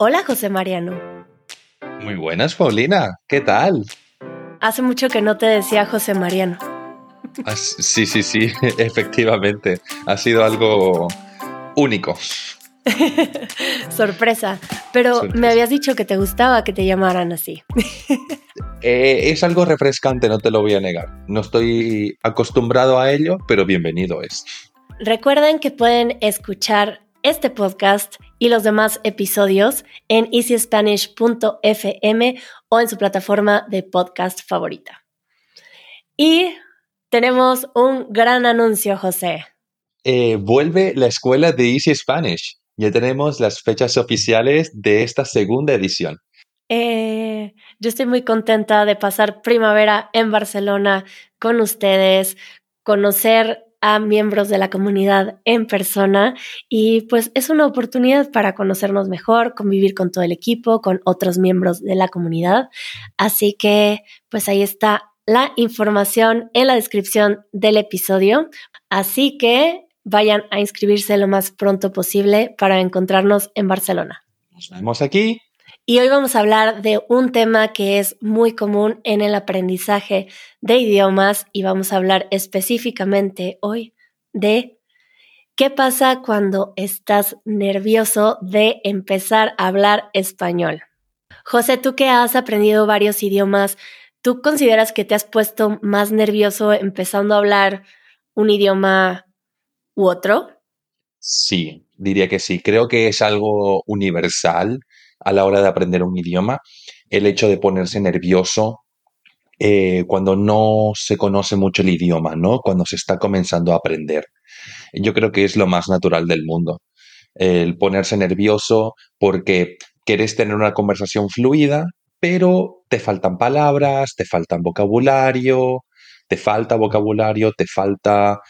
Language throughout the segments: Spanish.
Hola José Mariano. Muy buenas, Paulina. ¿Qué tal? Hace mucho que no te decía José Mariano. Ah, sí, sí, sí, efectivamente. Ha sido algo único. Sorpresa. Pero me habías dicho que te gustaba que te llamaran así. Eh, es algo refrescante, no te lo voy a negar. No estoy acostumbrado a ello, pero bienvenido es. Recuerden que pueden escuchar este podcast y los demás episodios en easyspanish.fm o en su plataforma de podcast favorita. Y tenemos un gran anuncio, José. Eh, vuelve la escuela de Easy Spanish. Ya tenemos las fechas oficiales de esta segunda edición. Eh, yo estoy muy contenta de pasar primavera en Barcelona con ustedes, conocer a miembros de la comunidad en persona y pues es una oportunidad para conocernos mejor, convivir con todo el equipo, con otros miembros de la comunidad. Así que pues ahí está la información en la descripción del episodio. Así que vayan a inscribirse lo más pronto posible para encontrarnos en Barcelona. Nos vemos aquí y hoy vamos a hablar de un tema que es muy común en el aprendizaje de idiomas y vamos a hablar específicamente hoy de qué pasa cuando estás nervioso de empezar a hablar español. José, tú que has aprendido varios idiomas, ¿tú consideras que te has puesto más nervioso empezando a hablar un idioma u otro? Sí, diría que sí. Creo que es algo universal a la hora de aprender un idioma, el hecho de ponerse nervioso eh, cuando no se conoce mucho el idioma, ¿no? Cuando se está comenzando a aprender. Yo creo que es lo más natural del mundo. El ponerse nervioso porque quieres tener una conversación fluida, pero te faltan palabras, te faltan vocabulario, te falta vocabulario, te falta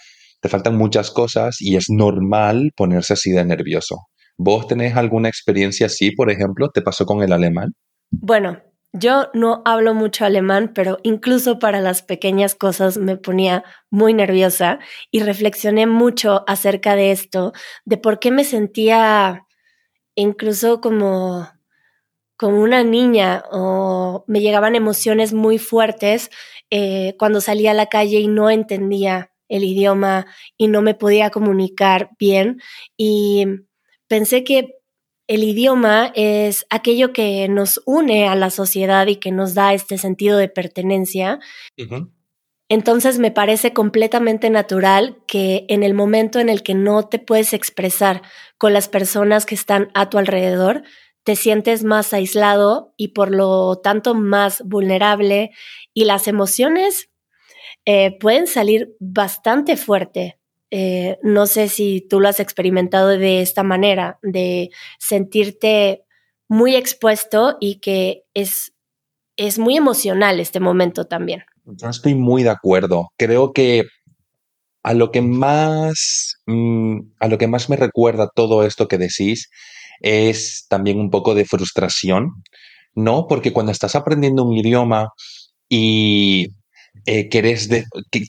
te faltan muchas cosas y es normal ponerse así de nervioso. ¿Vos tenés alguna experiencia así, por ejemplo? ¿Te pasó con el alemán? Bueno, yo no hablo mucho alemán, pero incluso para las pequeñas cosas me ponía muy nerviosa y reflexioné mucho acerca de esto, de por qué me sentía incluso como, como una niña o me llegaban emociones muy fuertes eh, cuando salía a la calle y no entendía el idioma y no me podía comunicar bien. Y pensé que el idioma es aquello que nos une a la sociedad y que nos da este sentido de pertenencia. Entonces me parece completamente natural que en el momento en el que no te puedes expresar con las personas que están a tu alrededor, te sientes más aislado y por lo tanto más vulnerable. Y las emociones eh, pueden salir bastante fuerte eh, no sé si tú lo has experimentado de esta manera, de sentirte muy expuesto y que es, es muy emocional este momento también. Yo estoy muy de acuerdo. Creo que a lo que más, mm, a lo que más me recuerda todo esto que decís es también un poco de frustración, ¿no? Porque cuando estás aprendiendo un idioma y eh,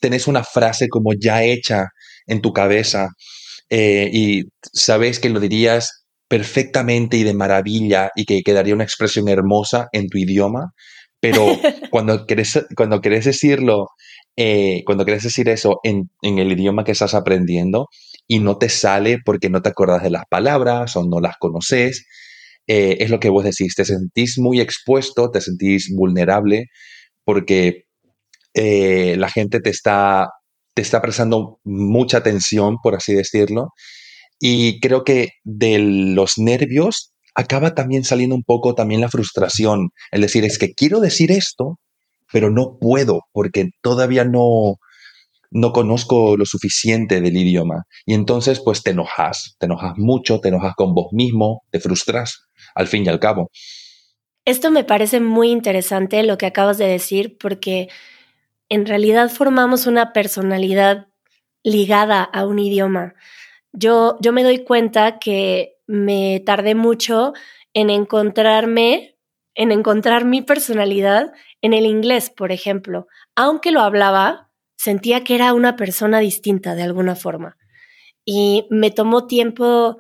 tenés una frase como ya hecha en tu cabeza eh, y sabes que lo dirías perfectamente y de maravilla y que quedaría una expresión hermosa en tu idioma, pero cuando quieres, cuando decirlo, eh, cuando quieres decir eso en, el idioma que estás aprendiendo y no te sale porque no te acuerdas de las palabras o no las conoces, eh, es lo que vos decís, te sentís muy expuesto, te sentís vulnerable porque la gente te está te está prestando mucha atención, por así decirlo. Y creo que de los nervios acaba también saliendo un poco también la frustración. El decir, es que quiero decir esto, pero no puedo porque todavía no, no conozco lo suficiente del idioma. Y entonces, pues te enojas, te enojas mucho, te enojas con vos mismo, te frustras, al fin y al cabo. Esto me parece muy interesante lo que acabas de decir, porque en realidad formamos una personalidad ligada a un idioma. Yo, yo me doy cuenta que me tardé mucho en encontrarme, en encontrar mi personalidad en el inglés, por ejemplo. Aunque lo hablaba, sentía que era una persona distinta de alguna forma. Y me tomó tiempo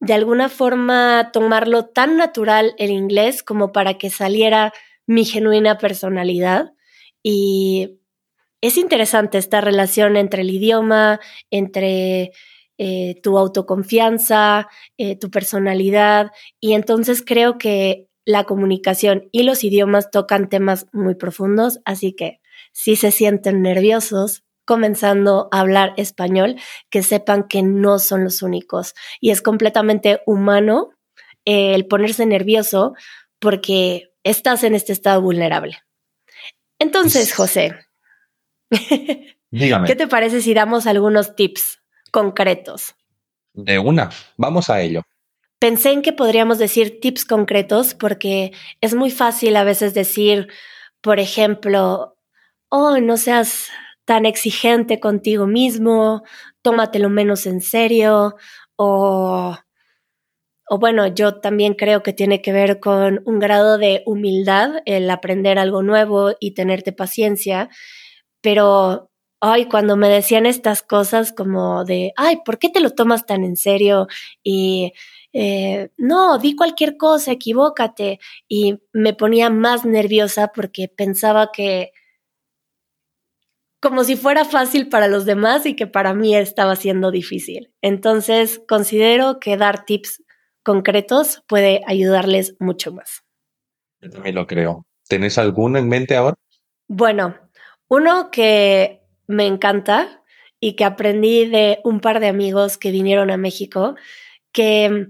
de alguna forma tomarlo tan natural el inglés como para que saliera mi genuina personalidad. Y es interesante esta relación entre el idioma, entre eh, tu autoconfianza, eh, tu personalidad. Y entonces creo que la comunicación y los idiomas tocan temas muy profundos, así que si se sienten nerviosos comenzando a hablar español, que sepan que no son los únicos. Y es completamente humano eh, el ponerse nervioso porque estás en este estado vulnerable. Entonces, José, Dígame. ¿qué te parece si damos algunos tips concretos? De una, vamos a ello. Pensé en que podríamos decir tips concretos porque es muy fácil a veces decir, por ejemplo, oh, no seas tan exigente contigo mismo, tómatelo menos en serio, o, o bueno, yo también creo que tiene que ver con un grado de humildad, el aprender algo nuevo y tenerte paciencia, pero ay, cuando me decían estas cosas como de, ay, ¿por qué te lo tomas tan en serio? Y eh, no, di cualquier cosa, equivócate. Y me ponía más nerviosa porque pensaba que como si fuera fácil para los demás y que para mí estaba siendo difícil. Entonces, considero que dar tips concretos puede ayudarles mucho más. Yo también lo creo. ¿Tenés alguno en mente ahora? Bueno, uno que me encanta y que aprendí de un par de amigos que vinieron a México, que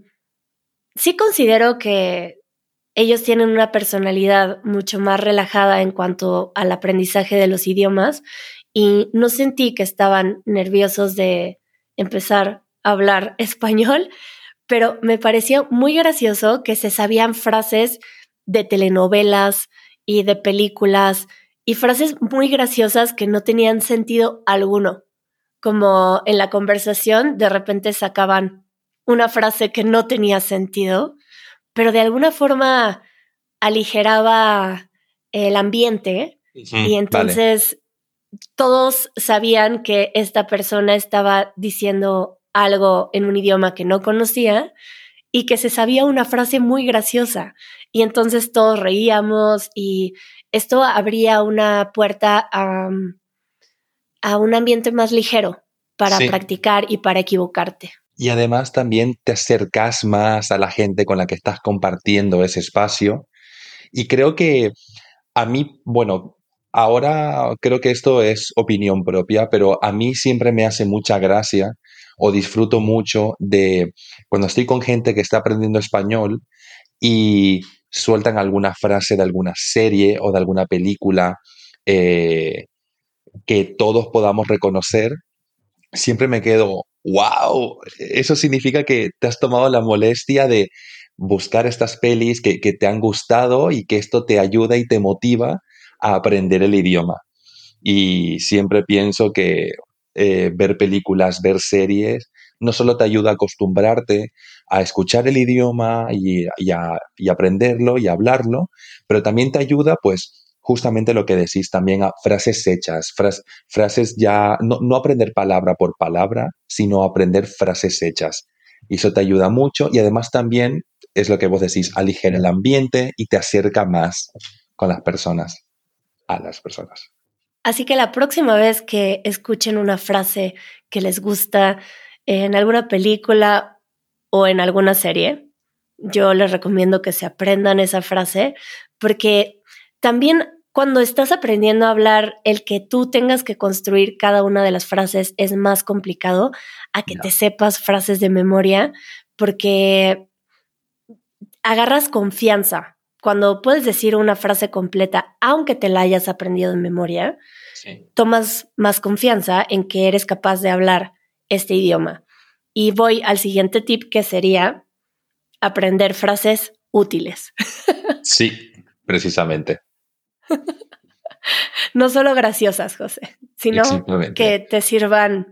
sí considero que ellos tienen una personalidad mucho más relajada en cuanto al aprendizaje de los idiomas y no sentí que estaban nerviosos de empezar a hablar español, pero me pareció muy gracioso que se sabían frases de telenovelas y de películas y frases muy graciosas que no tenían sentido alguno, como en la conversación de repente sacaban una frase que no tenía sentido, pero de alguna forma aligeraba el ambiente y entonces todos sabían que esta persona estaba diciendo algo en un idioma que no conocía y que se sabía una frase muy graciosa. Y entonces todos reíamos y esto abría una puerta a, un ambiente más ligero para practicar y para equivocarte. Y además también te acercas más a la gente con la que estás compartiendo ese espacio. Y creo que a mí, bueno, Ahora creo que esto es opinión propia, pero a mí siempre me hace mucha gracia o disfruto mucho de cuando estoy con gente que está aprendiendo español y sueltan alguna frase de alguna serie o de alguna película eh, que todos podamos reconocer, siempre me quedo, wow, eso significa que te has tomado la molestia de buscar estas pelis que, que te han gustado y que esto te ayuda y te motiva a aprender el idioma. Y siempre pienso que eh, ver películas, ver series, no solo te ayuda a acostumbrarte a escuchar el idioma y, a, aprenderlo y hablarlo, pero también te ayuda, pues, justamente lo que decís también a frases hechas, frases ya, no, no, aprender palabra por palabra, sino aprender frases hechas. Y eso te ayuda mucho y además también es lo que vos decís, aligera el ambiente y te acerca más con las personas a las personas. Así que la próxima vez que escuchen una frase que les gusta en alguna película o en alguna serie, yo les recomiendo que se aprendan esa frase porque también cuando estás aprendiendo a hablar, el que tú tengas que construir cada una de las frases es más complicado a que te sepas frases de memoria porque agarras confianza cuando puedes decir una frase completa, aunque te la hayas aprendido en memoria, tomas más confianza en que eres capaz de hablar este idioma. Y voy al siguiente tip que sería aprender frases útiles. Sí, precisamente. no solo graciosas, José, sino que te sirvan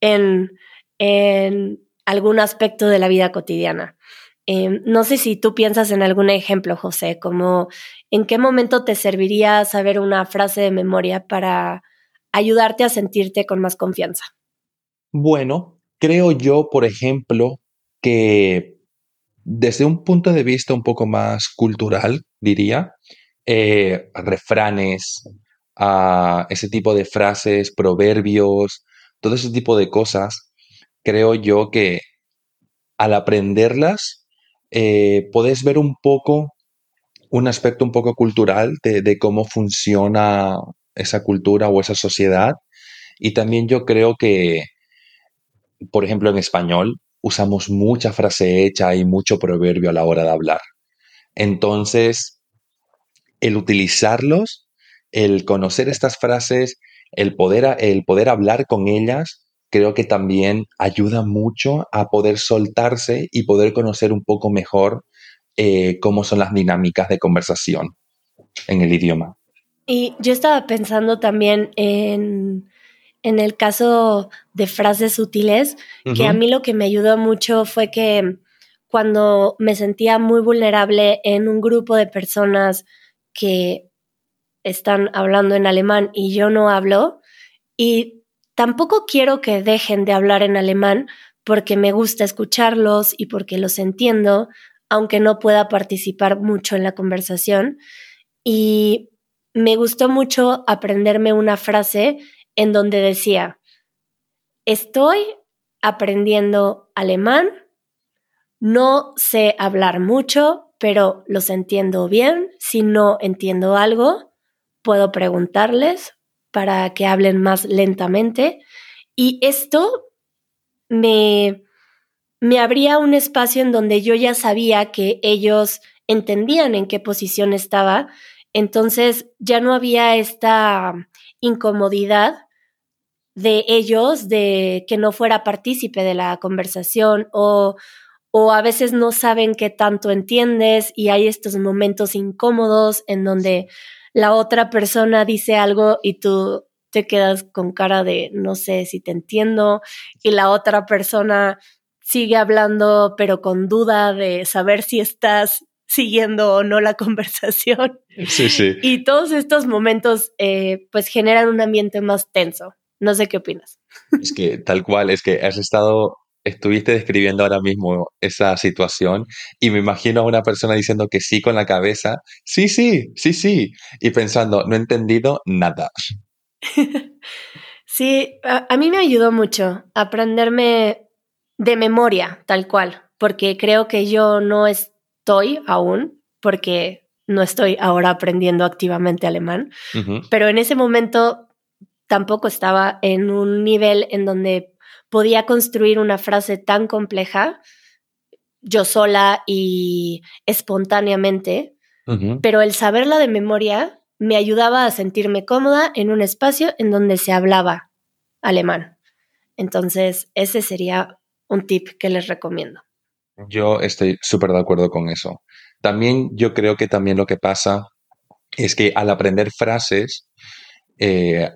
en, en algún aspecto de la vida cotidiana. Em, no sé si tú piensas en algún ejemplo, José, como en qué momento te serviría saber una frase de memoria para ayudarte a sentirte con más confianza. Bueno, creo yo, por ejemplo, que desde un punto de vista un poco más cultural, diría, eh, refranes, ese tipo de frases, proverbios, todo ese tipo de cosas, creo yo que al aprenderlas, eh, puedes ver un poco, un aspecto un poco cultural de, cómo funciona esa cultura o esa sociedad. Y también yo creo que, por ejemplo, en español usamos mucha frase hecha y mucho proverbio a la hora de hablar. Entonces, el utilizarlos el conocer estas frases, el poder, el poder hablar con ellas, creo que también ayuda mucho a poder soltarse y poder conocer un poco mejor eh, cómo son las dinámicas de conversación en el idioma. Y yo estaba pensando también en, en el caso de frases útiles, que a mí lo que me ayudó mucho fue que cuando me sentía muy vulnerable en un grupo de personas que están hablando en alemán y yo no hablo. Y tampoco quiero que dejen de hablar en alemán porque me gusta escucharlos y porque los entiendo, aunque no pueda participar mucho en la conversación. Y me gustó mucho aprenderme una frase en donde decía, estoy aprendiendo alemán, no sé hablar mucho, pero los entiendo bien. Si no entiendo algo, puedo preguntarles para que hablen más lentamente. Y esto me, me abría un espacio en donde yo ya sabía que ellos entendían en qué posición estaba, entonces ya no había esta incomodidad de ellos de que no fuera partícipe de la conversación o, o a veces no saben qué tanto entiendes y hay estos momentos incómodos en donde la otra persona dice algo y tú te quedas con cara de no sé si te entiendo y la otra persona sigue hablando pero con duda de saber si estás siguiendo o no la conversación. Sí, sí. Y todos estos momentos eh, pues generan un ambiente más tenso. No sé qué opinas. Es que tal cual, es que has estado estuviste describiendo ahora mismo esa situación y me imagino a una persona diciendo que sí con la cabeza, sí, sí, sí, sí, y pensando, no he entendido nada. Sí, a, mí me ayudó mucho aprenderme de memoria, tal cual, porque creo que yo no estoy aún, porque no estoy ahora aprendiendo activamente alemán, pero en ese momento tampoco estaba en un nivel en donde podía construir una frase tan compleja yo sola y espontáneamente, pero el saberla de memoria me ayudaba a sentirme cómoda en un espacio en donde se hablaba alemán. Entonces, ese sería un tip que les recomiendo. Yo estoy súper de acuerdo con eso. También yo creo que también lo que pasa es que al aprender frases, eh,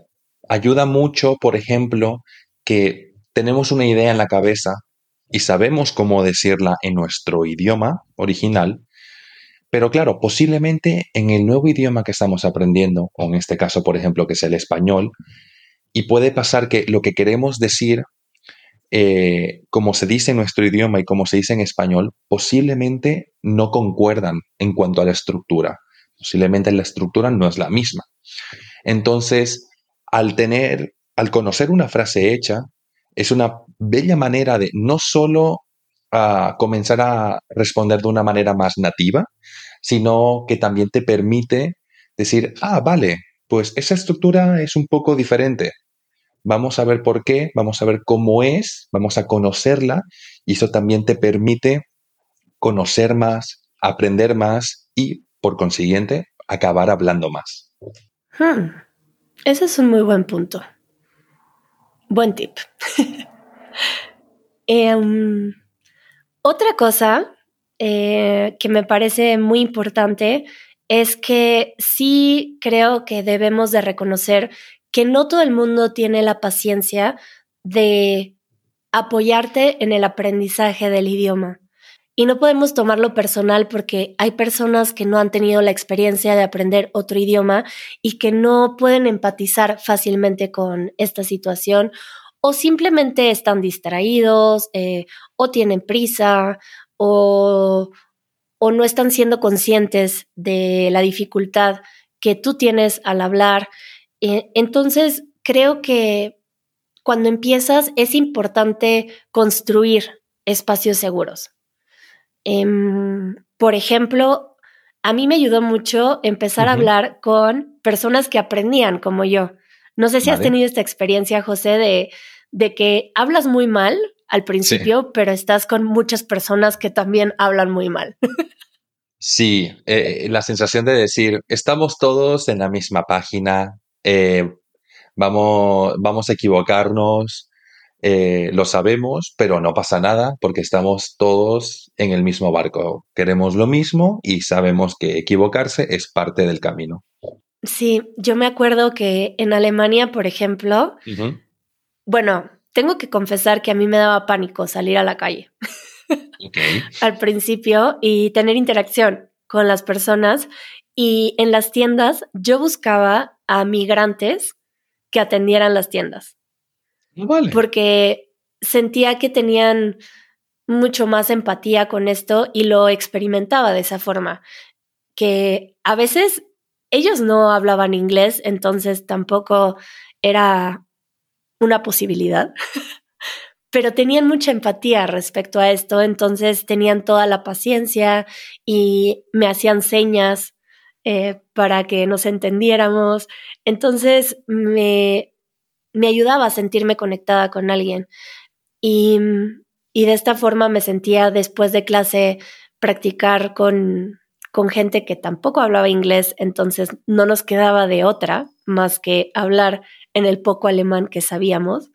ayuda mucho, por ejemplo, que tenemos una idea en la cabeza y sabemos cómo decirla en nuestro idioma original, pero claro, posiblemente en el nuevo idioma que estamos aprendiendo, o en este caso, por ejemplo, que es el español, y puede pasar que lo que queremos decir, eh, como se dice en nuestro idioma y como se dice en español, posiblemente no concuerdan en cuanto a la estructura. Posiblemente la estructura no es la misma. Entonces, al tener, al conocer una frase hecha, es una bella manera de no solo ah, comenzar a responder de una manera más nativa, sino que también te permite decir, ah, vale, pues esa estructura es un poco diferente. Vamos a ver por qué, vamos a ver cómo es, vamos a conocerla y eso también te permite conocer más, aprender más y, por consiguiente, acabar hablando más. Hmm. Ese es un muy buen punto. Buen tip. Em, otra cosa eh, que me parece muy importante es que sí creo que debemos de reconocer que no todo el mundo tiene la paciencia de apoyarte en el aprendizaje del idioma. Y no podemos tomarlo personal porque hay personas que no han tenido la experiencia de aprender otro idioma y que no pueden empatizar fácilmente con esta situación o simplemente están distraídos eh, o tienen prisa o, o no están siendo conscientes de la dificultad que tú tienes al hablar. Eh, entonces, creo que cuando empiezas es importante construir espacios seguros. Em, por ejemplo, a mí me ayudó mucho empezar a hablar con personas que aprendían como yo. No sé si has tenido esta experiencia, José, de, de que hablas muy mal al principio, pero estás con muchas personas que también hablan muy mal. Sí, eh, la sensación de decir, estamos todos en la misma página, eh, vamos, vamos a equivocarnos, eh, lo sabemos, pero no pasa nada porque estamos todos en el mismo barco. Queremos lo mismo y sabemos que equivocarse es parte del camino. Sí, yo me acuerdo que en Alemania, por ejemplo, bueno, tengo que confesar que a mí me daba pánico salir a la calle al principio y tener interacción con las personas. Y en las tiendas yo buscaba a migrantes que atendieran las tiendas. Porque sentía que tenían mucho más empatía con esto y lo experimentaba de esa forma. Que a veces ellos no hablaban inglés, entonces tampoco era una posibilidad. Pero tenían mucha empatía respecto a esto, entonces tenían toda la paciencia y me hacían señas eh, para que nos entendiéramos. Entonces me, me ayudaba a sentirme conectada con alguien. Y, y, de esta forma me sentía después de clase practicar con, con gente que tampoco hablaba inglés, entonces no nos quedaba de otra más que hablar en el poco alemán que sabíamos,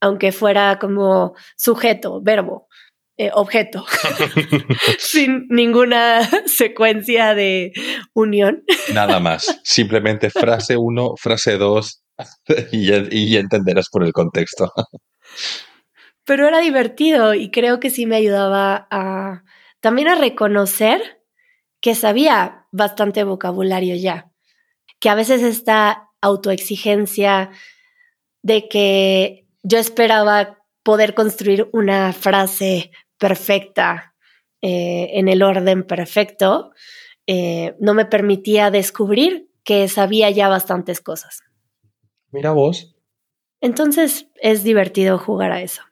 aunque fuera como sujeto, verbo, eh, objeto, sin ninguna secuencia de unión. Nada más, simplemente frase uno, frase dos, y, entenderás por el contexto. Pero era divertido y creo que sí me ayudaba a también a reconocer que sabía bastante vocabulario ya, que a veces esta autoexigencia de que yo esperaba poder construir una frase perfecta eh, en el orden perfecto, eh, no me permitía descubrir que sabía ya bastantes cosas. Mira vos. Entonces es divertido jugar a eso.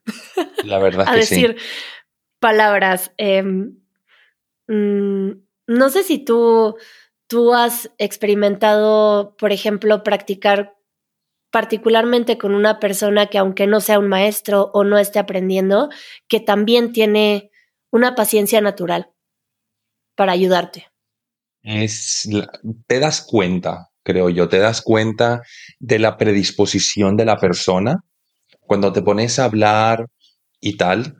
La verdad. a decir palabras. Em, mm, no sé si tú, tú has experimentado, por ejemplo, practicar particularmente con una persona que aunque no sea un maestro o no esté aprendiendo, que también tiene una paciencia natural para ayudarte. Es, te das cuenta creo yo. Te das cuenta de la predisposición de la persona. Cuando te pones a hablar y tal,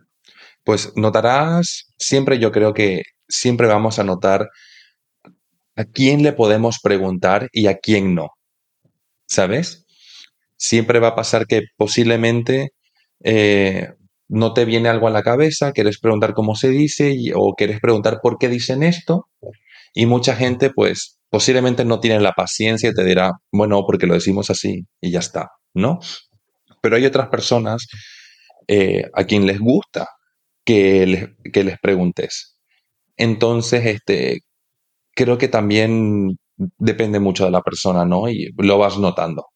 pues notarás, siempre yo creo que siempre vamos a notar a quién le podemos preguntar y a quién no. ¿Sabes? Siempre va a pasar que posiblemente eh, no te viene algo a la cabeza, quieres preguntar cómo se dice o quieres preguntar por qué dicen esto y mucha gente pues posiblemente no tienen la paciencia y te dirá, bueno, porque lo decimos así y ya está, ¿no? Pero hay otras personas eh, a quien les gusta que les, que les preguntes. Entonces, este, creo que también depende mucho de la persona, ¿no? Y lo vas notando.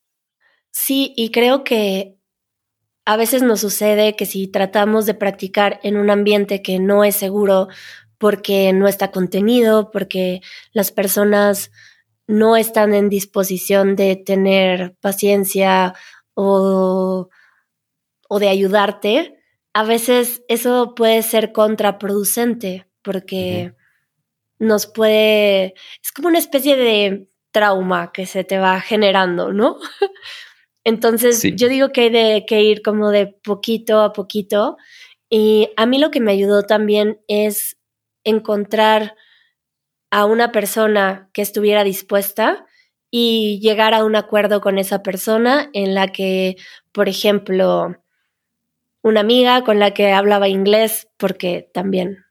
Sí, y creo que a veces nos sucede que si tratamos de practicar en un ambiente que no es seguro, porque no está contenido, porque las personas no están en disposición de tener paciencia o, o de ayudarte, a veces eso puede ser contraproducente porque nos puede, es como una especie de trauma que se te va generando, ¿no? Entonces yo digo que hay de, que ir como de poquito a poquito y a mí lo que me ayudó también es encontrar a una persona que estuviera dispuesta y llegar a un acuerdo con esa persona en la que, por ejemplo, una amiga con la que hablaba inglés, porque también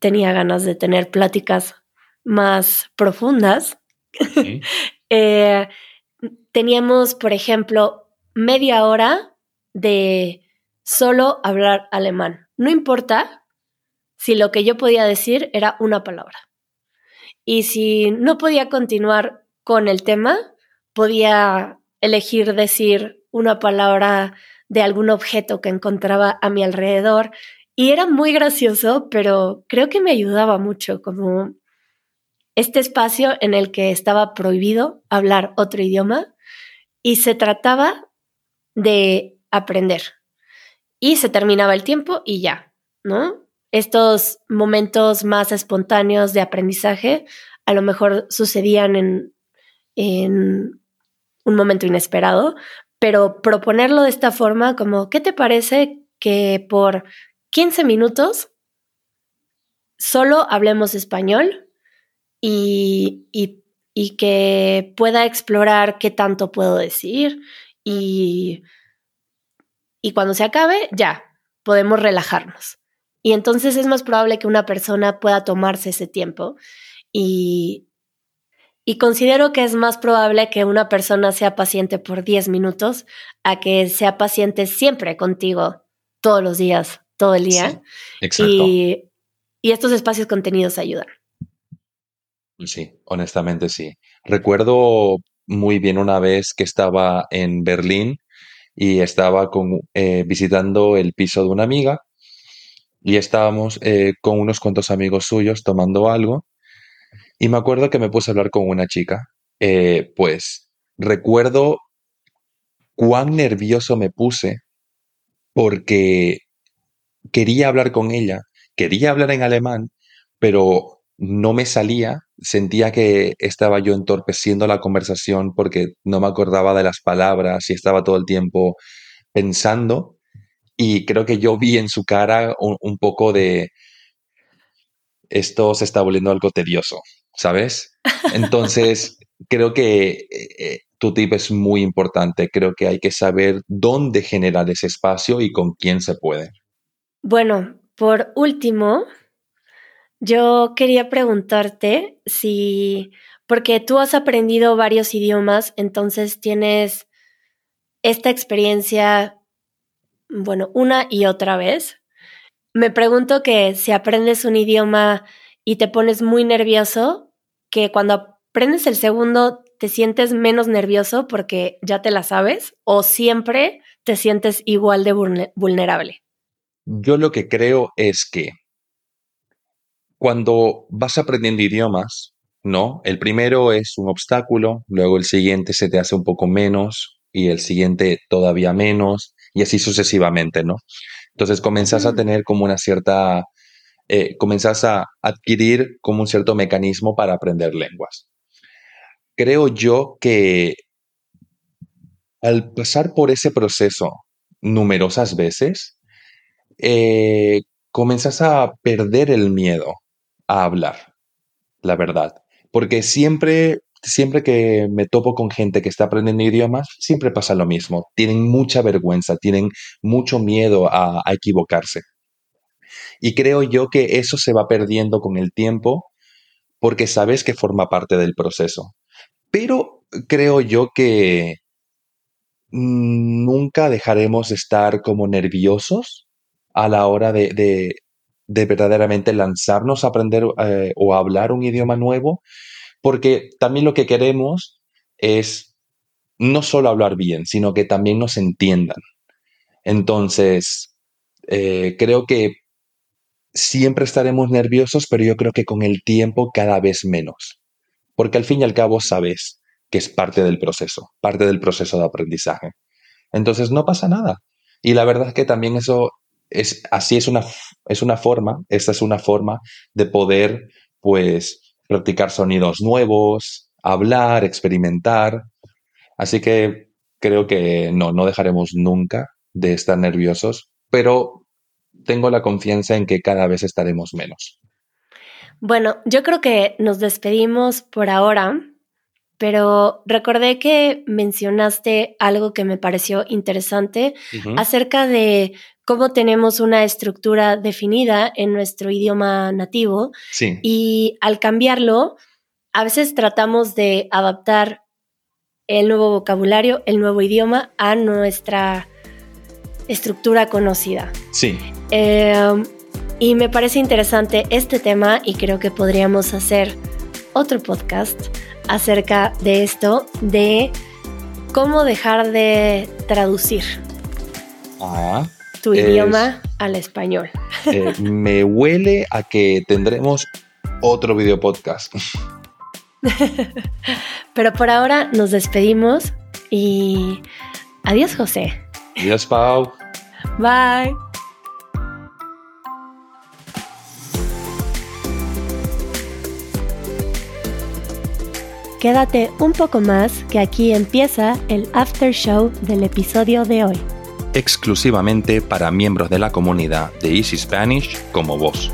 tenía ganas de tener pláticas más profundas, eh, teníamos, por ejemplo, media hora de solo hablar alemán. No importa si lo que yo podía decir era una palabra. Y si no podía continuar con el tema, podía elegir decir una palabra de algún objeto que encontraba a mi alrededor. Y era muy gracioso, pero creo que me ayudaba mucho como este espacio en el que estaba prohibido hablar otro idioma y se trataba de aprender. Y se terminaba el tiempo y ya, ¿no? Estos momentos más espontáneos de aprendizaje a lo mejor sucedían en, en un momento inesperado, pero proponerlo de esta forma, como, ¿qué te parece que por 15 minutos solo hablemos español y, y, y que pueda explorar qué tanto puedo decir y, y cuando se acabe, ya, podemos relajarnos. Y entonces es más probable que una persona pueda tomarse ese tiempo y, y considero que es más probable que una persona sea paciente por 10 minutos a que sea paciente siempre contigo todos los días, todo el día. exacto. Y, y estos espacios contenidos ayudan. Sí, honestamente sí. Recuerdo muy bien una vez que estaba en Berlín y estaba con, eh, visitando el piso de una amiga y estábamos eh, con unos cuantos amigos suyos tomando algo y me acuerdo que me puse a hablar con una chica. Eh, pues recuerdo cuán nervioso me puse porque quería hablar con ella, quería hablar en alemán, pero no me salía, sentía que estaba yo entorpeciendo la conversación porque no me acordaba de las palabras y estaba todo el tiempo pensando. Y creo que yo vi en su cara un, poco de esto se está volviendo algo tedioso, ¿sabes? Entonces, creo que eh, tu tip es muy importante. Creo que hay que saber dónde generar ese espacio y con quién se puede. Bueno, por último, yo quería preguntarte si, porque tú has aprendido varios idiomas, entonces tienes esta experiencia, bueno, una y otra vez. Me pregunto que si aprendes un idioma y te pones muy nervioso, que cuando aprendes el segundo te sientes menos nervioso porque ya te la sabes o siempre te sientes igual de vulnerable. Yo lo que creo es que cuando vas aprendiendo idiomas, ¿no? El primero es un obstáculo, luego el siguiente se te hace un poco menos y el siguiente todavía menos y así sucesivamente, ¿no? Entonces comenzás a tener como una cierta, eh, comenzás a adquirir como un cierto mecanismo para aprender lenguas. Creo yo que al pasar por ese proceso numerosas veces, eh, comenzas a perder el miedo a hablar, la verdad. Porque siempre, siempre que me topo con gente que está aprendiendo idiomas, siempre pasa lo mismo. Tienen mucha vergüenza, tienen mucho miedo a, equivocarse. Y creo yo que eso se va perdiendo con el tiempo porque sabes que forma parte del proceso. Pero creo yo que nunca dejaremos de estar como nerviosos a la hora de, de verdaderamente lanzarnos a aprender eh, o a hablar un idioma nuevo, porque también lo que queremos es no solo hablar bien, sino que también nos entiendan. Entonces, eh, creo que siempre estaremos nerviosos, pero yo creo que con el tiempo cada vez menos, porque al fin y al cabo sabes que es parte del proceso, parte del proceso de aprendizaje. Entonces no pasa nada. Y la verdad es que también eso es, así es una, es una forma, esta es una forma de poder, pues, practicar sonidos nuevos, hablar, experimentar. Así que creo que no, no dejaremos nunca de estar nerviosos, pero tengo la confianza en que cada vez estaremos menos. Bueno, yo creo que nos despedimos por ahora, pero recordé que mencionaste algo que me pareció interesante acerca de cómo tenemos una estructura definida en nuestro idioma nativo y al cambiarlo, a veces tratamos de adaptar el nuevo vocabulario, el nuevo idioma a nuestra estructura conocida. Sí. Em, Y me parece interesante este tema y creo que podríamos hacer otro podcast acerca de esto, de cómo dejar de traducir Ah, tu Es- idioma al español. eh, me huele a que tendremos otro video podcast. Pero por ahora nos despedimos y adiós José. Adiós, Pau. Bye. Quédate un poco más que aquí empieza el after show del episodio de hoy. Exclusivamente para miembros de la comunidad de Easy Spanish como vos.